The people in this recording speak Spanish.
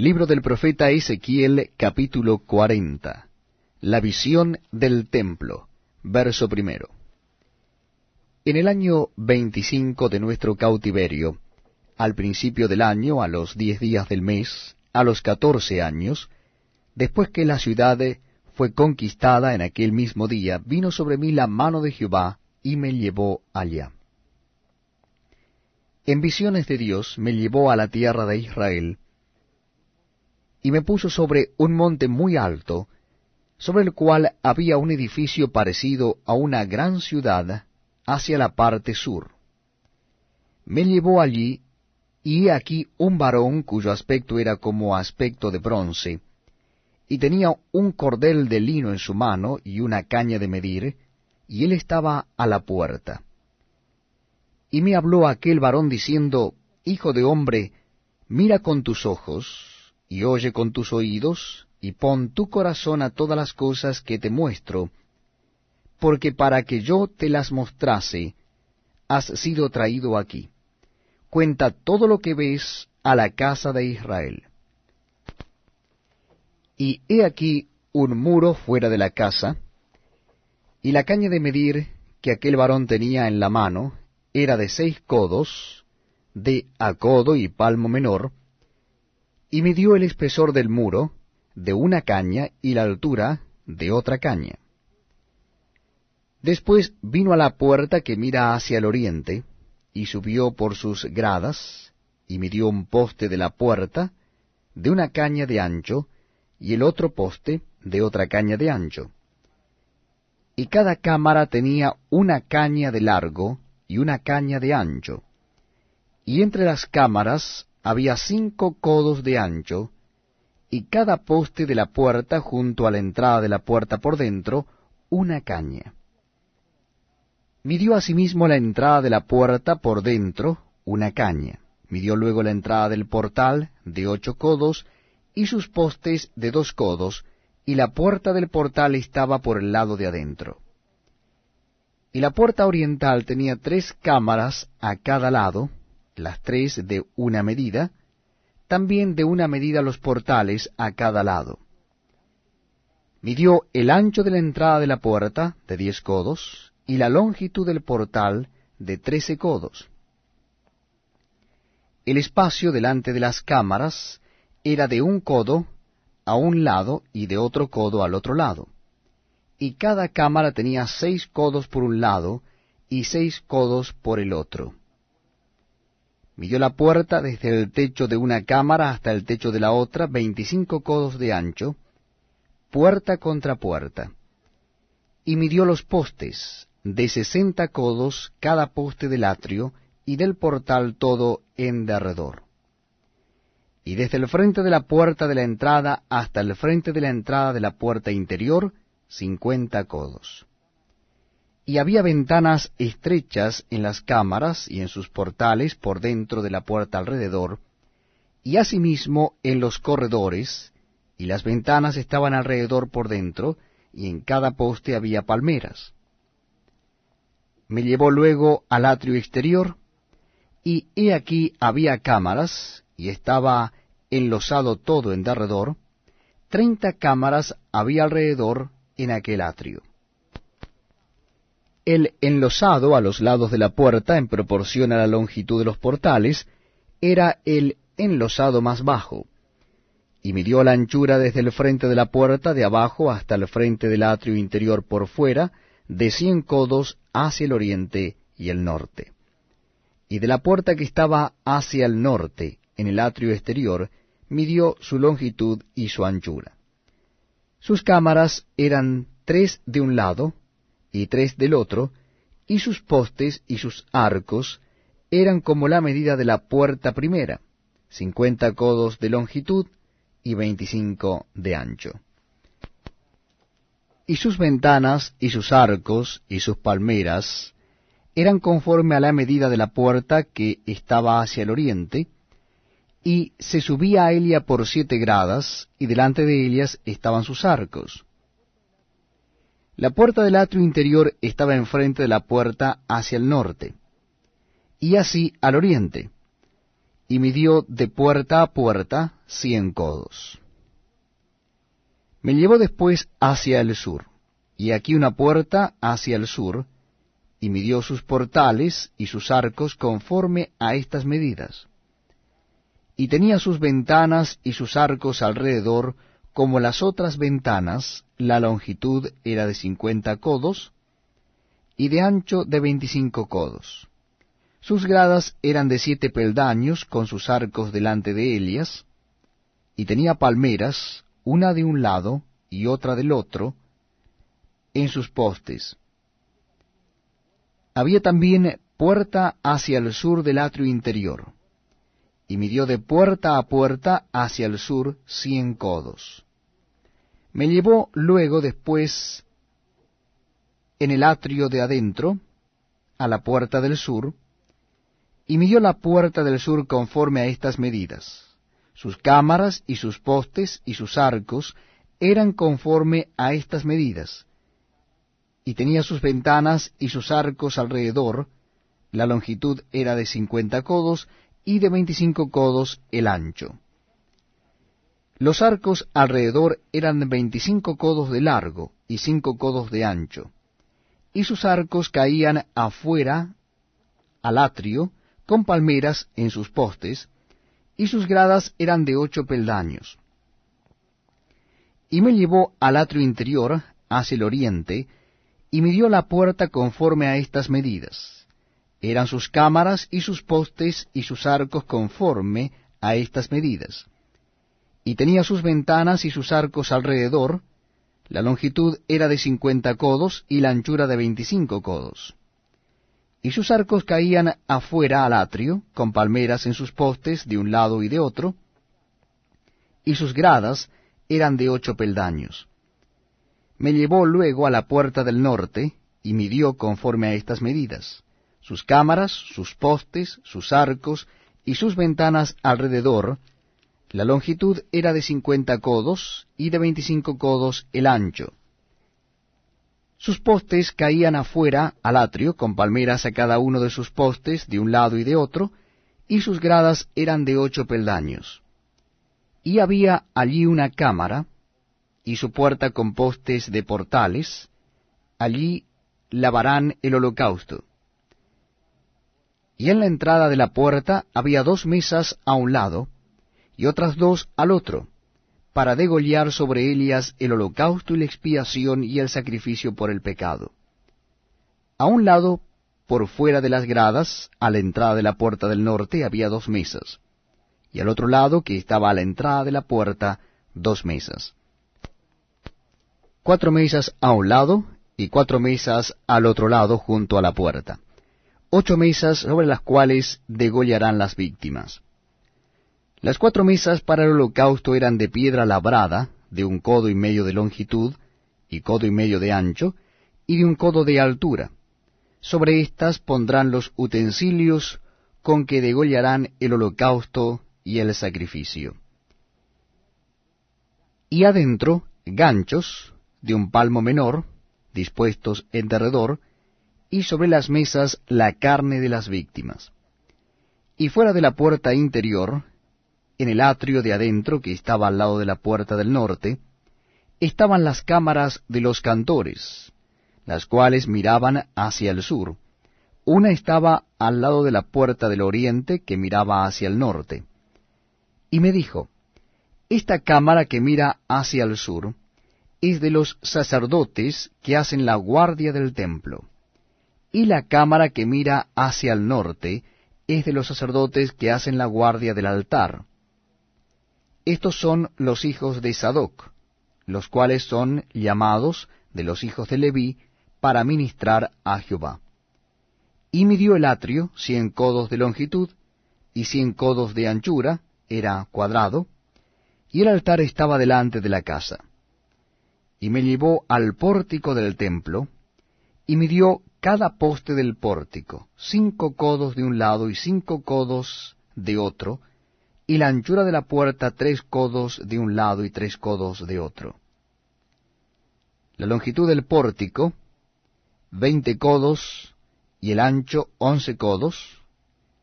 Libro del profeta Ezequiel capítulo 40. La visión del templo. Verso primero. En el año veinticinco de nuestro cautiverio, al principio del año, a los diez días del mes, a los catorce años, después que la ciudad fue conquistada en aquel mismo día, vino sobre mí la mano de Jehová y me llevó allá. En visiones de Dios me llevó a la tierra de Israel, y me puso sobre un monte muy alto, sobre el cual había un edificio parecido a una gran ciudad hacia la parte sur. Me llevó allí, y he aquí un varón cuyo aspecto era como aspecto de bronce, y tenía un cordel de lino en su mano y una caña de medir, y él estaba a la puerta. Y me habló aquel varón diciendo, Hijo de hombre, mira con tus ojos, y oye con tus oídos, y pon tu corazón a todas las cosas que te muestro, porque para que yo te las mostrase, has sido traído aquí. Cuenta todo lo que ves a la casa de Israel. Y he aquí un muro fuera de la casa, y la caña de medir que aquel varón tenía en la mano era de seis codos, de a codo y palmo menor, y midió el espesor del muro de una caña y la altura de otra caña. Después vino a la puerta que mira hacia el oriente, y subió por sus gradas, y midió un poste de la puerta de una caña de ancho, y el otro poste de otra caña de ancho. Y cada cámara tenía una caña de largo y una caña de ancho, y entre las cámaras había cinco codos de ancho, y cada poste de la puerta junto a la entrada de la puerta por dentro, una caña. Midió asimismo la entrada de la puerta por dentro, una caña. Midió luego la entrada del portal, de ocho codos, y sus postes de dos codos, y la puerta del portal estaba por el lado de adentro. Y la puerta oriental tenía tres cámaras a cada lado, las tres de una medida, también de una medida los portales a cada lado. Midió el ancho de la entrada de la puerta de diez codos, y la longitud del portal de trece codos. El espacio delante de las cámaras era de un codo a un lado y de otro codo al otro lado, y cada cámara tenía seis codos por un lado y seis codos por el otro Midió la puerta desde el techo de una cámara hasta el techo de la otra, veinticinco codos de ancho, puerta contra puerta. Y midió los postes, de sesenta codos cada poste del atrio, y del portal todo en derredor. Y desde el frente de la puerta de la entrada hasta el frente de la entrada de la puerta interior, cincuenta codos y había ventanas estrechas en las cámaras y en sus portales por dentro de la puerta alrededor, y asimismo en los corredores, y las ventanas estaban alrededor por dentro, y en cada poste había palmeras. Me llevó luego al atrio exterior, y he aquí había cámaras, y estaba enlosado todo en derredor, treinta cámaras había alrededor en aquel atrio el enlosado a los lados de la puerta en proporción a la longitud de los portales, era el enlosado más bajo, y midió la anchura desde el frente de la puerta de abajo hasta el frente del atrio interior por fuera, de cien codos hacia el oriente y el norte. Y de la puerta que estaba hacia el norte, en el atrio exterior, midió su longitud y su anchura. Sus cámaras eran tres de un lado, y tres del otro, y sus postes y sus arcos eran como la medida de la puerta primera, cincuenta codos de longitud y veinticinco de ancho. Y sus ventanas y sus arcos y sus palmeras eran conforme a la medida de la puerta que estaba hacia el oriente, y se subía a Elia por siete gradas, y delante de ellas estaban sus arcos la puerta del atrio interior estaba enfrente de la puerta hacia el norte, y así al oriente, y midió de puerta a puerta cien codos. Me llevó después hacia el sur, y aquí una puerta hacia el sur, y midió sus portales y sus arcos conforme a estas medidas. Y tenía sus ventanas y sus arcos alrededor como las otras ventanas, la longitud era de cincuenta codos, y de ancho de veinticinco codos. Sus gradas eran de siete peldaños, con sus arcos delante de ellas, y tenía palmeras, una de un lado y otra del otro, en sus postes. Había también puerta hacia el sur del atrio interior, y midió de puerta a puerta hacia el sur cien codos. Me llevó luego después en el atrio de adentro, a la puerta del sur, y midió la puerta del sur conforme a estas medidas. Sus cámaras y sus postes y sus arcos eran conforme a estas medidas, y tenía sus ventanas y sus arcos alrededor, la longitud era de cincuenta codos y de veinticinco codos el ancho. Los arcos alrededor eran veinticinco codos de largo y cinco codos de ancho, y sus arcos caían afuera al atrio, con palmeras en sus postes, y sus gradas eran de ocho peldaños. Y me llevó al atrio interior, hacia el oriente, y midió la puerta conforme a estas medidas. Eran sus cámaras y sus postes y sus arcos conforme a estas medidas. Y tenía sus ventanas y sus arcos alrededor, la longitud era de cincuenta codos y la anchura de veinticinco codos. Y sus arcos caían afuera al atrio, con palmeras en sus postes de un lado y de otro, y sus gradas eran de ocho peldaños. Me llevó luego a la puerta del norte, y midió conforme a estas medidas, sus cámaras, sus postes, sus arcos, y sus ventanas alrededor, la longitud era de cincuenta codos y de veinticinco codos el ancho. Sus postes caían afuera al atrio, con palmeras a cada uno de sus postes, de un lado y de otro, y sus gradas eran de ocho peldaños. Y había allí una cámara, y su puerta con postes de portales, allí lavarán el holocausto. Y en la entrada de la puerta había dos mesas a un lado, y otras dos al otro, para degollar sobre ellas el holocausto y la expiación y el sacrificio por el pecado. A un lado, por fuera de las gradas, a la entrada de la puerta del norte, había dos mesas, y al otro lado, que estaba a la entrada de la puerta, dos mesas. Cuatro mesas a un lado y cuatro mesas al otro lado junto a la puerta. Ocho mesas sobre las cuales degollarán las víctimas. Las cuatro mesas para el holocausto eran de piedra labrada, de un codo y medio de longitud, y codo y medio de ancho, y de un codo de altura. Sobre éstas pondrán los utensilios con que degollarán el holocausto y el sacrificio. Y adentro ganchos de un palmo menor, dispuestos en derredor, y sobre las mesas la carne de las víctimas. Y fuera de la puerta interior en el atrio de adentro, que estaba al lado de la puerta del norte, estaban las cámaras de los cantores, las cuales miraban hacia el sur. Una estaba al lado de la puerta del oriente, que miraba hacia el norte. Y me dijo, Esta cámara que mira hacia el sur es de los sacerdotes que hacen la guardia del templo, y la cámara que mira hacia el norte es de los sacerdotes que hacen la guardia del altar estos son los hijos de Sadoc, los cuales son llamados de los hijos de Leví para ministrar a Jehová. Y midió el atrio cien codos de longitud y cien codos de anchura, era cuadrado, y el altar estaba delante de la casa. Y me llevó al pórtico del templo, y midió cada poste del pórtico, cinco codos de un lado y cinco codos de otro, y la anchura de la puerta tres codos de un lado y tres codos de otro. La longitud del pórtico, veinte codos, y el ancho once codos,